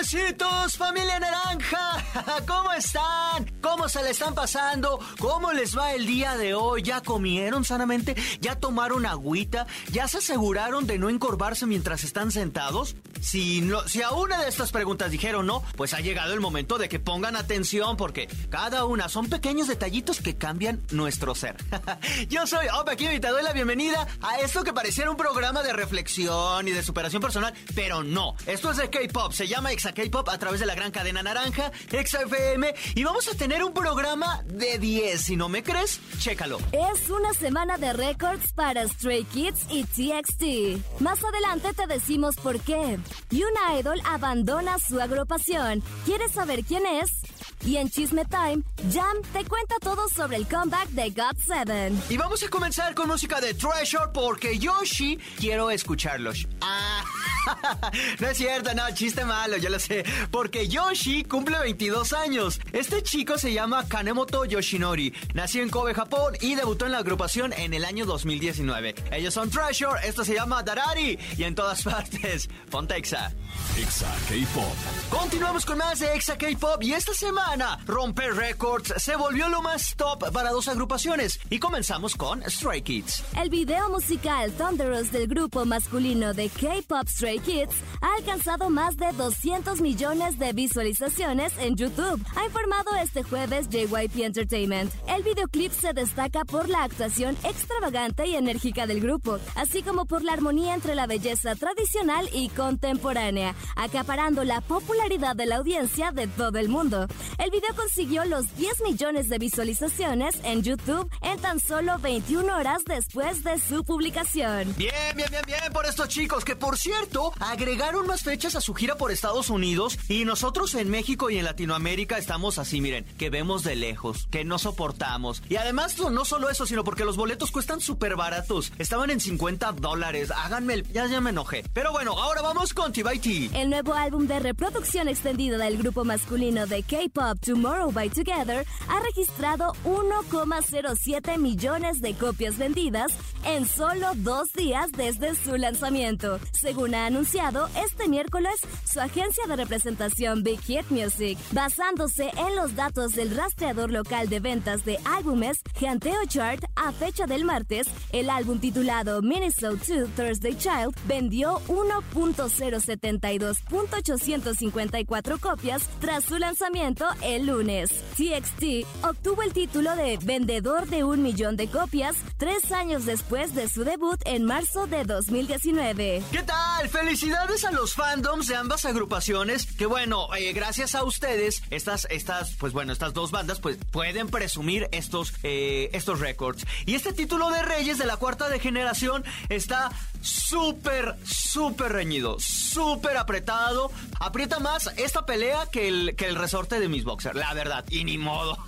Bebecitos, familia naranja. ¿Cómo están? ¿Cómo se le están pasando? ¿Cómo les va el día de hoy? ¿Ya comieron sanamente? ¿Ya tomaron agüita? ¿Ya se aseguraron de no encorvarse mientras están sentados? Si, no, si a una de estas preguntas dijeron no, pues ha llegado el momento de que pongan atención porque cada una son pequeños detallitos que cambian nuestro ser. Yo soy Opa aquí y te doy la bienvenida a esto que pareciera un programa de reflexión y de superación personal, pero no. Esto es de K-Pop, se llama Exa K-Pop a través de la gran cadena naranja, Exa FM, y vamos a tener un programa de 10. Si no me crees, chécalo. Es una semana de récords para Stray Kids y TXT. Más adelante te decimos por qué. Y una idol abandona su agrupación. ¿Quieres saber quién es? Y en Chisme Time, Jam te cuenta todo sobre el comeback de God 7. Y vamos a comenzar con música de Treasure porque Yoshi quiero escucharlos. Ah, no es cierto, no, chiste malo, yo lo sé. Porque Yoshi cumple 22 años. Este chico se llama Kanemoto Yoshinori. Nació en Kobe, Japón y debutó en la agrupación en el año 2019. Ellos son Treasure, esto se llama Darari y en todas partes, Pontexa. Exa K-Pop. Continuamos con más de Exa K-Pop y esta semana Romper Records se volvió lo más top para dos agrupaciones y comenzamos con Stray Kids. El video musical Thunderous del grupo masculino de K-Pop Stray Kids ha alcanzado más de 200 millones de visualizaciones en YouTube, ha informado este jueves JYP Entertainment. El videoclip se destaca por la actuación extravagante y enérgica del grupo, así como por la armonía entre la belleza tradicional y contemporánea, acaparando la popularidad de la audiencia de todo el mundo. El video consiguió los 10 millones de visualizaciones en YouTube en tan solo 21 horas después de su publicación. Bien, bien, bien, bien por estos chicos que por cierto agregaron más fechas a su gira por Estados Unidos y nosotros en México y en Latinoamérica estamos así, miren, que vemos de lejos, que no soportamos. Y además no solo eso, sino porque los boletos cuestan súper baratos. Estaban en 50 dólares. Háganme el... Ya, ya me enojé. Pero bueno, ahora vamos con T-by-T. El nuevo álbum de reproducción extendida del grupo masculino de K-Pop Tomorrow by Together ha registrado 1,07 millones de copias vendidas en solo dos días desde su lanzamiento, según anunciado este miércoles su agencia de representación Big Hit Music. Basándose en los datos del rastreador local de ventas de álbumes Ganteo Chart, a fecha del martes, el álbum titulado Minnesota 2 Thursday Child vendió 1.072.854 copias tras su lanzamiento el lunes. TXT obtuvo el título de vendedor de un millón de copias tres años después de su debut en marzo de 2019. ¿Qué tal? Felicidades a los fandoms de ambas agrupaciones. Que bueno, eh, gracias a ustedes, estas, estas, pues bueno, estas dos bandas, pues pueden presumir estos, eh, estos récords. Y este título de Reyes de la cuarta de generación está súper, súper reñido, súper apretado. Aprieta más esta pelea que el, que el resorte de mis boxers, la verdad, y ni modo.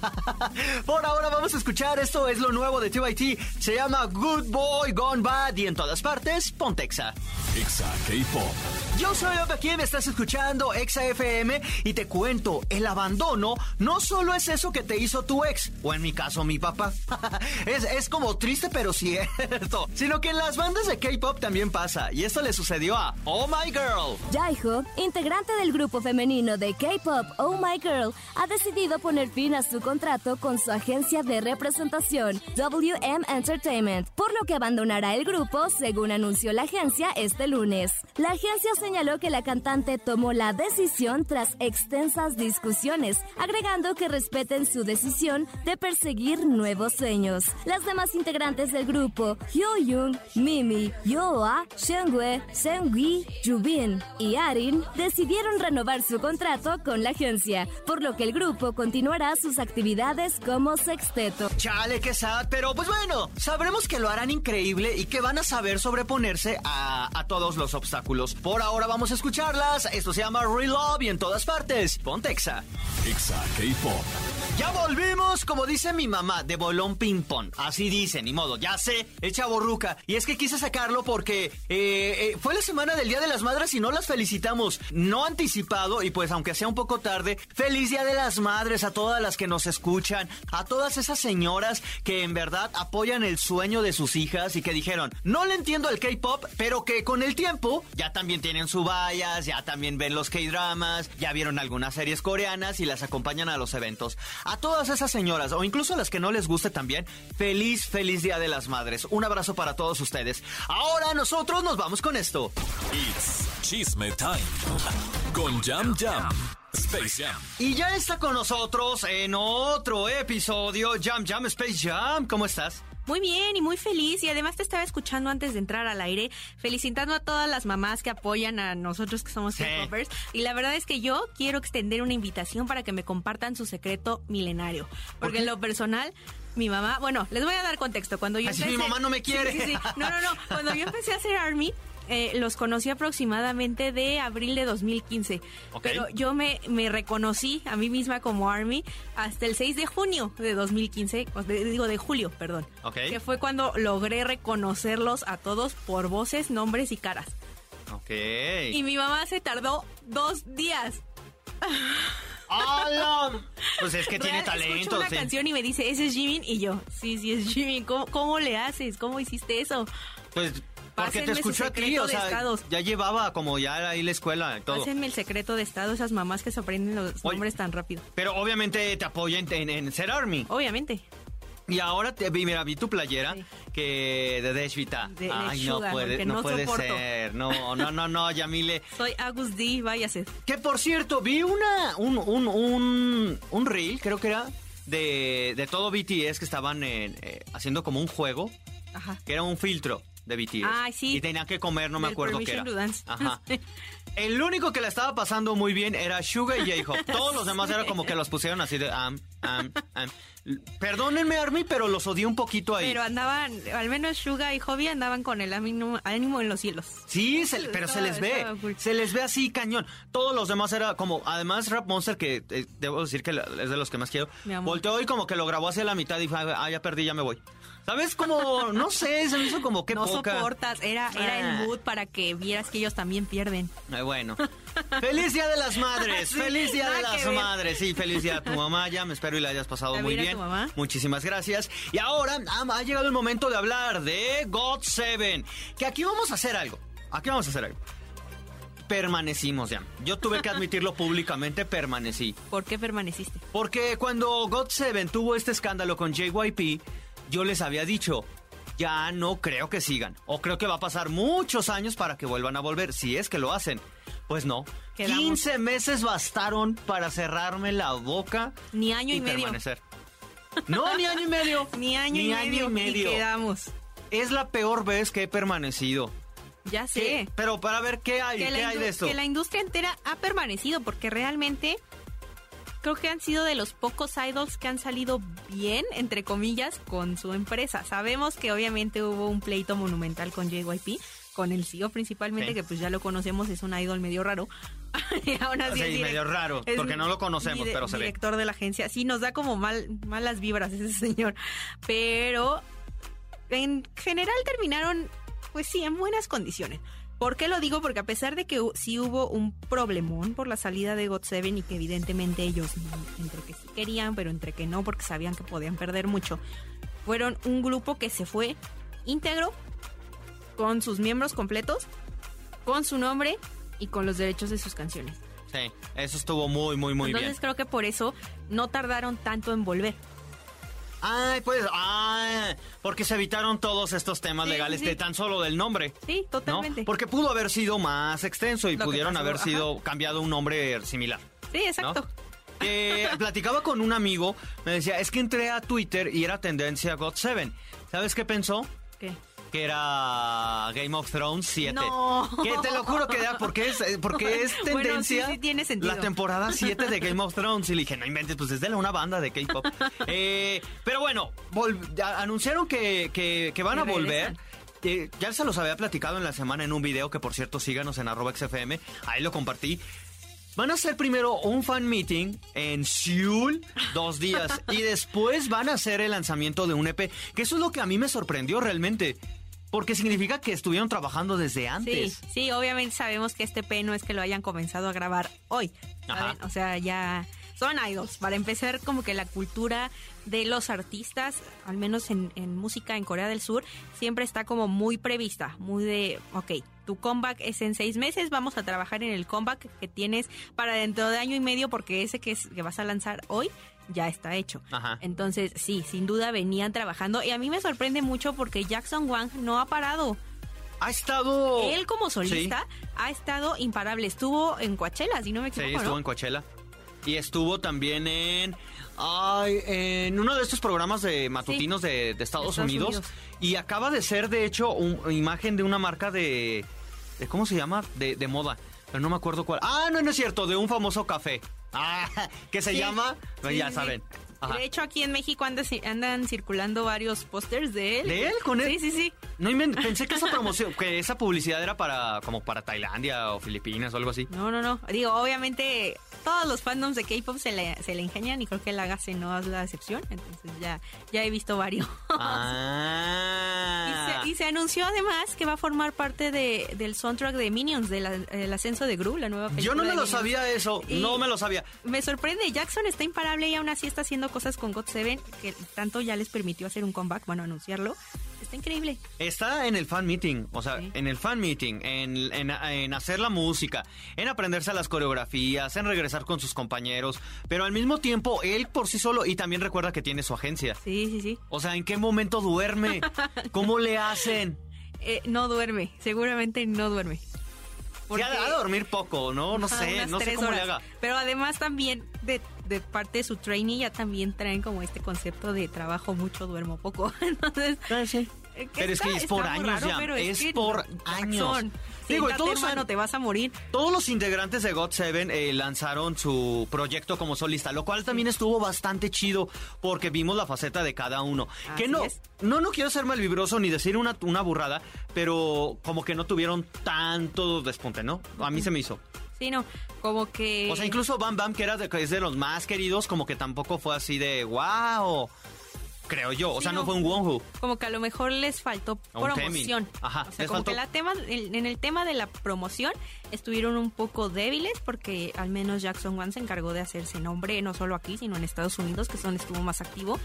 Por ahora vamos a escuchar, esto es lo nuevo de TYT, se llama Good Boy Gone Bad y en todas partes, Pontexa. Exa K-Pop. Yo soy Opa quien estás escuchando Exa FM y te cuento, el abandono no solo es eso que te hizo tu ex, o en mi caso mi papá. es, es como triste pero cierto, sino que en las bandas de K-Pop también pasa, y esto le sucedió a Oh My Girl. Jaiho, integrante del grupo femenino de K-Pop Oh My Girl, ha decidido poner fin a su contrato con su agencia de representación, WM Entertainment, por lo que abandonará el grupo, según anunció la agencia este lunes. La agencia señaló que la cantante tomó la decisión tras extensas discusiones, agregando que respeten su decisión de perseguir nuevos sueños. Las demás integrantes del grupo, Hyo Young, Mimi, Yo Boa, Shengwe, Seungui, Yubin y Arin decidieron renovar su contrato con la agencia, por lo que el grupo continuará sus actividades como sexteto. Chale, qué sad, pero pues bueno, sabremos que lo harán increíble y que van a saber sobreponerse a, a todos los obstáculos. Por ahora vamos a escucharlas. Esto se llama Relove y en todas partes. Pontexa. Exa K-Pop. Ya volvimos, como dice mi mamá, de bolón ping-pong. Así dice, ni modo, ya sé, echa borruca. Y es que quise sacarlo porque eh, eh, fue la semana del Día de las Madres y no las felicitamos. No anticipado, y pues aunque sea un poco tarde, feliz Día de las Madres a todas las que nos escuchan, a todas esas señoras que en verdad apoyan el sueño de sus hijas y que dijeron, no le entiendo al K-pop, pero que con el tiempo ya también tienen su vallas, ya también ven los K-dramas, ya vieron algunas series coreanas y las acompañan a los eventos. A todas esas señoras, o incluso a las que no les guste también, feliz, feliz Día de las Madres. Un abrazo para todos ustedes. Ahora nosotros nos vamos con esto. It's Chisme Time. Con Jam Jam. Space Jam. Y ya está con nosotros en otro episodio, Jam Jam Space Jam. ¿Cómo estás? Muy bien y muy feliz y además te estaba escuchando antes de entrar al aire, felicitando a todas las mamás que apoyan a nosotros que somos Sí. Y la verdad es que yo quiero extender una invitación para que me compartan su secreto milenario, porque en lo personal mi mamá, bueno, les voy a dar contexto, cuando yo Así empecé mi mamá no me quiere. sí, sí. No, no, no, cuando yo empecé a hacer ARMY eh, los conocí aproximadamente de abril de 2015. Ok. Pero yo me, me reconocí a mí misma como ARMY hasta el 6 de junio de 2015, o de- digo de julio, perdón. Ok. Que fue cuando logré reconocerlos a todos por voces, nombres y caras. Ok. Y mi mamá se tardó dos días. ¡Hala! Pues es que tiene Real, escucho talento. una sí. canción y me dice, ese es Jimin. Y yo, sí, sí es Jimin. ¿Cómo, cómo le haces? ¿Cómo hiciste eso? Pues porque te Pásenme escuchó a ti, o sea, ya llevaba como ya ahí la escuela y todo. Pásenme el secreto de estado, esas mamás que se aprenden los Oye. nombres tan rápido. Pero obviamente te apoya en, en- en ser Army. Obviamente. Y ahora, te, vi- mira, vi tu playera Sí. que de Deshvita. De Ay, no puede, no no puede ser. No, no, no, no, Yamile. Soy Agus D, váyase. Que por cierto, vi una, un, un, un, un reel, creo que era, de, de todo BTS que estaban en, eh, haciendo como un juego, Ajá. que era un filtro de BTS. Ay, sí. Y tenían que comer, no me Del acuerdo qué era. To Dance. Ajá. El único que la estaba pasando muy bien era Suga y J-Hope. Todos los demás era como que los pusieron así de am, am, am. Perdónenme, Army, pero los odié un poquito ahí. Pero andaban, al menos Suga y Hobby andaban con el ánimo, ánimo en los cielos. Sí, se- pero se les ve. Cool. Se les ve así cañón. Todos los demás era como, además Rap Monster, que eh, debo decir que es de los que más quiero, volteó y como que lo grabó hacia la mitad y fue, ah, ya perdí, ya me voy. ¿Sabes? Como, no sé, se me hizo como que no poca. soportas, era, era Ah. el mood para que vieras que ellos también pierden. Ay, bueno. ¡Feliz Día de las Madres! Sí, ¡Feliz Día de las. Madres! Sí, feliz día a tu mamá. Ya me espero y la hayas pasado muy bien. tu mamá. Muchísimas gracias. Y ahora ah, ha llegado el momento de hablar de God Seven. Que aquí vamos a hacer algo. Aquí vamos a hacer algo. Permanecimos ya. Yo tuve que admitirlo públicamente, permanecí. ¿Por qué permaneciste? Porque cuando God Seven tuvo este escándalo con JYP, yo les había dicho, ya no creo que sigan. O creo que va a pasar muchos años para que vuelvan a volver, si es que lo hacen. Pues no. Quedamos. 15 meses bastaron para cerrarme la boca Ni año y, medio. permanecer. No, ni año y medio. Ni año, y, medio, y medio. quedamos. Es la peor vez que he permanecido. Ya sé. ¿Qué? Pero para ver qué hay, qué hay de esto. que la industria entera ha permanecido porque realmente creo que han sido de los pocos idols que han salido bien, entre comillas, con su empresa. Sabemos que obviamente hubo un pleito monumental con JYP, con el CEO principalmente, Sí. que pues ya lo conocemos, es un idol medio raro. y aún así Sí, direct- medio raro, porque no lo conocemos, pero se ve. Director de la agencia. Sí, nos da como mal, malas vibras ese señor. Pero en general terminaron, pues sí, en buenas condiciones. ¿Por qué lo digo? Porque a pesar de que sí hubo un problemón por la salida de God7 y que evidentemente ellos entre que sí querían, pero entre que no, porque sabían que podían perder mucho, fueron un grupo que se fue íntegro, con sus miembros completos, con su nombre y con los derechos de sus canciones. Sí, eso estuvo muy, muy, muy Entonces bien. creo que por eso no tardaron tanto en volver. Ay, pues, porque se evitaron todos estos temas Sí, legales sí, de tan solo del nombre. Sí, ¿no? totalmente. Porque pudo haber sido más extenso y Lo pudieron haber ajá. sido cambiado un nombre similar. Sí, exacto. Eh, platicaba con un amigo, me decía, es que entré a Twitter y era tendencia God7. ¿Sabes qué pensó? ¿Qué? Que era Game of Thrones 7. No. Que te lo juro que era porque es, eh, porque es Bueno, tendencia sí, sí tiene sentido. la temporada 7 de Game of Thrones. Y le dije, no inventes, pues es de una banda de K-pop. Eh, pero bueno, anunciaron que, que- que van a volver. Eh, ya se los había platicado en la semana en un video que por cierto síganos en arroba XFM. Ahí lo compartí. Van a hacer primero un fan meeting en Seúl, dos días, y después van a hacer el lanzamiento de un EP, que eso es lo que a mí me sorprendió realmente, porque significa que estuvieron trabajando desde Sí, antes. sí, obviamente sabemos que este P no es que lo hayan comenzado a grabar hoy. Ajá. O sea, ya son idols. Para empezar, como que la cultura de los artistas, al menos en, en música en Corea del Sur, siempre está como muy prevista, muy de, ok, tu comeback es en seis meses, vamos a trabajar en el comeback que tienes para dentro de año y medio, porque ese que, es, que vas a lanzar hoy ya está hecho. Ajá. Entonces, sí, sin duda venían trabajando. Y a mí me sorprende mucho porque Jackson Wang no ha parado. Ha estado... Él como solista ha estado imparable. Estuvo en Coachella, si no me Sí, equivoco, estuvo ¿no? en Coachella. Y estuvo también en... Ay, en uno de estos programas de matutinos de, de Estados, Estados Unidos, Unidos. Y acaba de ser, de hecho, una imagen de una marca de, de- ¿Cómo se llama? De, de moda. Pero no me acuerdo cuál. Ah, no, no es cierto. De un famoso café. Ah, que se Sí. llama... Sí, ya sí, saben. Ajá. De hecho, aquí en México anda- andan circulando varios pósters de él. ¿De él? ¿Con él? Sí, sí, sí. No pensé que esa promoción, que esa publicidad era para como para Tailandia o Filipinas o algo así. No, no, no. Digo, obviamente todos los fandoms de K-pop se le, se le ingenian y creo que el Agassi no es la excepción. Entonces ya, ya he visto varios. Ah. Y se, y se anunció además que va a formar parte de, del soundtrack de Minions, de la- del ascenso de Gru, la nueva película. Yo no me lo Minions. sabía eso, Y- no me lo sabía. Me sorprende, Jackson está imparable y aún así está haciendo cosas con God Seven que tanto ya les permitió hacer un comeback, bueno, anunciarlo. Está increíble. Está en el fan meeting, o sea, Sí. en el fan meeting, en, en- en hacer la música, en aprenderse las coreografías, en regresar con sus compañeros, pero al mismo tiempo él por sí solo y también recuerda que tiene su agencia. Sí, sí, sí. O sea, ¿en qué momento duerme? ¿Cómo le hacen? Eh, no duerme, seguramente no duerme. Sí, ha de- dormir poco, ¿no? No sé, no sé cómo le horas. haga. Pero además también de, de parte de su trainee ya también traen como este concepto de trabajo mucho, duermo poco. Entonces, eh, Pero es que es por años raro, ya, pero es que por Jackson, años. Digo, todos hermano, te vas a morir. Todos los integrantes de God7 eh, lanzaron su proyecto como solista, lo cual también estuvo bastante chido porque vimos la faceta de cada uno. que no, es. no, no quiero ser malvibroso ni decir una, una burrada, pero como que no tuvieron tanto despunte, ¿no? A mí se me hizo. Sí, no, como que... O sea, incluso Bam Bam, que era de, es de los más queridos, como que tampoco fue así de wow. Creo yo. O Sí, sea, no, no. fue un Wonhu. como que a lo mejor les faltó promoción. Ajá, O sea, como faltó- que la tema, en, en el tema de la promoción estuvieron un poco débiles porque al menos Jackson One se encargó de hacerse nombre no solo aquí, sino en Estados Unidos, que es donde estuvo más activo.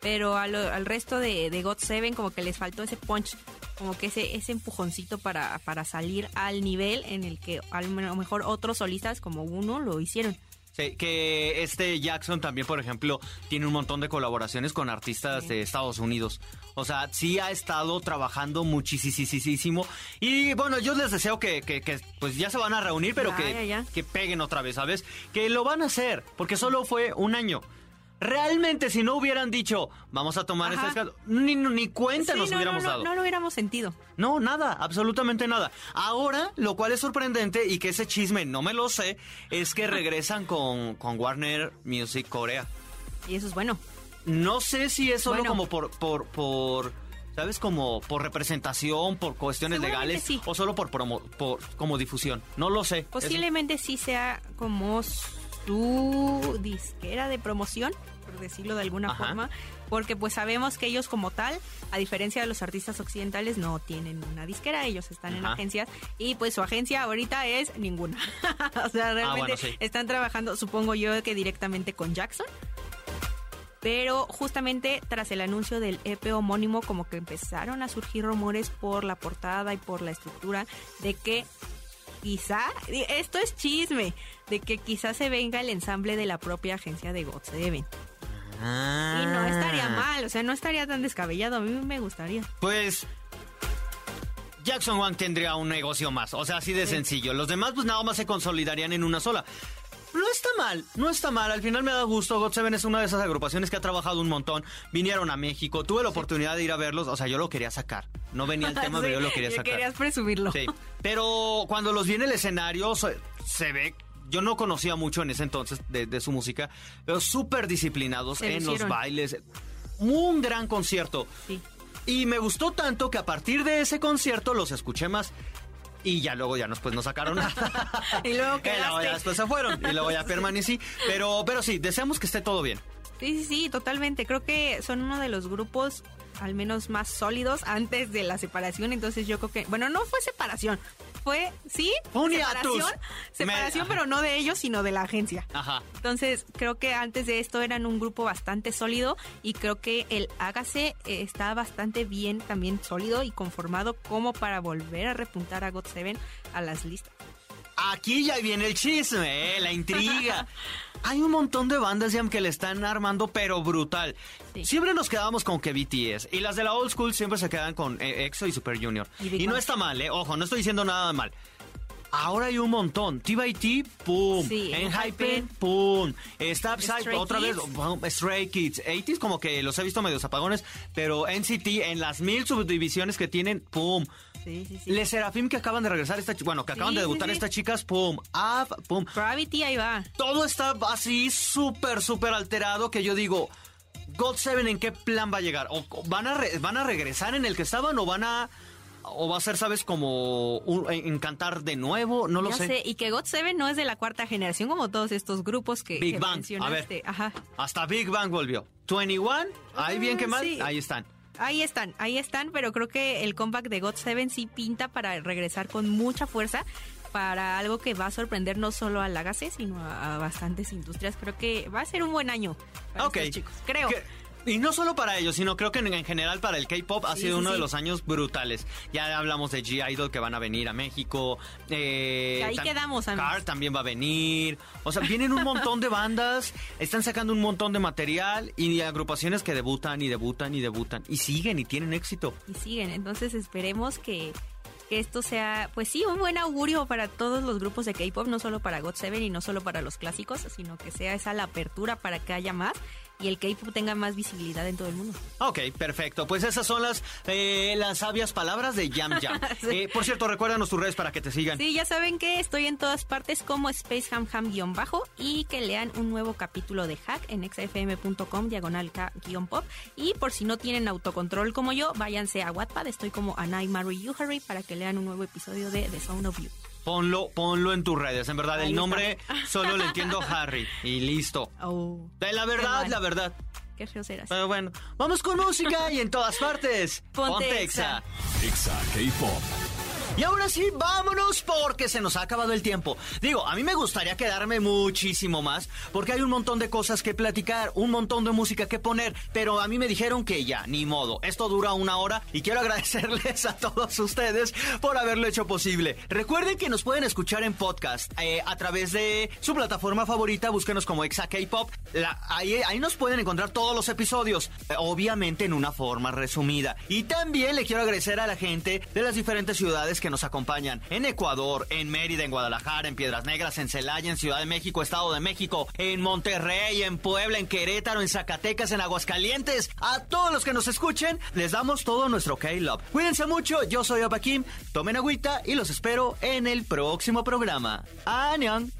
Pero a lo- al resto de, de God Seven como que les faltó ese punch, como que ese, ese empujoncito para, para salir al nivel en el que a lo mejor otros solistas como uno lo hicieron. Sí, que este Jackson también, por ejemplo, tiene un montón de colaboraciones con artistas de Estados Unidos. O sea, sí ha estado trabajando muchísimo. Y bueno, yo les deseo que, que- que, pues ya se van a reunir, pero Ya, que, ya, ya. que peguen otra vez, ¿sabes? Que lo van a hacer, porque solo fue un año. Realmente, si no hubieran dicho, vamos a tomar Ajá. escalo, ni, ni cuenta Sí, nos no, no, hubiéramos no, dado. no lo hubiéramos sentido. No, nada, absolutamente nada. Ahora, lo cual es sorprendente y que ese chisme no me lo sé, es que regresan con, con Warner Music Corea. Y eso es bueno. No sé si es solo Bueno. como por, por, por, ¿sabes? Como por representación, por cuestiones legales sí. o solo por, promo, por como difusión. No lo sé. Posiblemente sí sea como su disquera de promoción, por decirlo de alguna Ajá. forma, porque pues sabemos que ellos como tal, a diferencia de los artistas occidentales, no tienen una disquera, ellos están en agencias y pues su agencia ahorita es ninguna. o sea, realmente Ah, bueno, sí. están trabajando, supongo yo que directamente con Jackson. Pero justamente tras el anuncio del EP homónimo, como que empezaron a surgir rumores por la portada y por la estructura de que quizá, esto es chisme, de que quizá se venga el ensamble de la propia agencia de God Seven. Ah. Y no estaría mal, o sea, no estaría tan descabellado, a mí me gustaría. Pues Jackson Wang tendría un negocio más, o sea, así de sencillo. Los demás pues nada más se consolidarían en una sola. no está mal, no está mal. Al final me da gusto. God Seven es una de esas agrupaciones que ha trabajado un montón. Vinieron a México, tuve la oportunidad de ir a verlos. O sea, yo lo quería sacar. No venía el tema, pero yo lo quería sacar. Querías presumirlo. Sí. Pero cuando los vi en el escenario, se, se ve yo no conocía mucho en ese entonces de, de su música, pero súper disciplinados Se en los bailes. Un gran concierto. Sí. Y me gustó tanto que a partir de ese concierto los escuché más. Y ya luego ya después no sacaron nada. Y luego quedaste. después se fueron. Y luego ya permanecí. Pero, pero sí, deseamos que esté todo bien. Sí, sí, sí, totalmente. Creo que son uno de los grupos al menos más sólidos antes de la separación. Entonces yo creo que, bueno, no fue separación. Fue, sí, un separación, hiatus. separación, Me- pero no de ellos, sino de la agencia. Ajá. Entonces, creo que antes de esto eran un grupo bastante sólido y creo que el Hágase eh, está bastante bien también sólido y conformado como para volver a repuntar a God Seven a las listas. Aquí ya viene el chisme, ¿eh? la intriga. Hay un montón de bandas Jam, que le están armando, pero brutal. Sí. Siempre nos quedamos con que BTS. Y las de la old school siempre se quedan con eh, EXO y Super Junior. Y no está mal, ¿eh? Ojo, no estoy diciendo nada mal. Ahora hay un montón. T-by-T, pum. Sí, Enhypen, Enhypen. pum. Está otra vez. Stray Kids. 80s como que los he visto medios apagones, pero NCT en las mil subdivisiones que tienen, pum. Sí, sí, sí. Les Serafim que acaban de regresar, esta, bueno, que acaban Sí, de debutar sí. estas chicas, pum, ah, pum. Gravity ahí va. Todo está así súper, súper alterado que yo digo, God Seven, ¿en qué plan va a llegar? ¿O o van a, re- van a regresar en el que estaban o van a... o va a ser, sabes, como un- encantar de nuevo? No lo sé. sé. Y que God Seven no es de la cuarta generación como todos estos grupos que, Big que Bang, a ver. Ajá. Hasta Big Bang volvió. 21, ahí bien que mal, Ah, ahí están. Ahí están, ahí están, pero creo que el comeback de God Seven sí pinta para regresar con mucha fuerza para algo que va a sorprender no solo a Lagasse, sino a, a bastantes industrias. Creo que va a ser un buen año para estos chicos. Creo. Y no solo para ellos, sino creo que en, en general para el K-pop ha Sí, sido sí, uno de los años brutales. Ya hablamos de G-Idol que van a venir a México. Eh, Y ahí tam- quedamos, amigos. Car también va a venir. O sea, vienen un montón de bandas, están sacando un montón de material y agrupaciones que debutan y debutan y debutan y siguen y tienen éxito. y siguen. Entonces esperemos que, que esto sea, pues sí, un buen augurio para todos los grupos de K-pop, no solo para God Seven y no solo para los clásicos, sino que sea esa la apertura para que haya más y el K-pop tenga más visibilidad en todo el mundo. Ok, perfecto. Pues esas son las, eh, las sabias palabras de Jam Jam. Sí. Eh, por cierto, recuérdanos tus redes para que te sigan. Sí, ya saben que estoy en todas partes como SpaceHamHam-bajo y que lean un nuevo capítulo de Hack en xfm.com diagonal K-pop. Y por si no tienen autocontrol como yo, váyanse a Wattpad, estoy como Anai Marie Yuhari para que lean un nuevo episodio de The Sound of You. Ponlo, ponlo en tus redes. En verdad, Ahí el está. nombre solo le entiendo Harry. Y listo. Oh, De la verdad, la verdad. qué feo serás. Pero bueno, vamos con música y en todas partes. Ponte Exa. Exa K-Pop. Y ahora sí, vámonos porque se nos ha acabado el tiempo. Digo, a mí me gustaría quedarme muchísimo más porque hay un montón de cosas que platicar, un montón de música que poner, pero a mí me dijeron que ya, ni modo. Esto dura una hora y quiero agradecerles a todos ustedes por haberlo hecho posible. Recuerden que nos pueden escuchar en podcast eh, a través de su plataforma favorita, búsquenos como Exa K-Pop. Ahí, ahí nos pueden encontrar todos los episodios, eh, obviamente en una forma resumida. Y también le quiero agradecer a la gente de las diferentes ciudades nos acompañan. En Ecuador, en Mérida, en Guadalajara, en Piedras Negras, en Celaya, en Ciudad de México, Estado de México, en Monterrey, en Puebla, en Querétaro, en Zacatecas, en Aguascalientes. A todos los que nos escuchen, les damos todo nuestro K-Love. Cuídense mucho, yo soy Opa tomen agüita y los espero en el próximo programa. ¡Añón!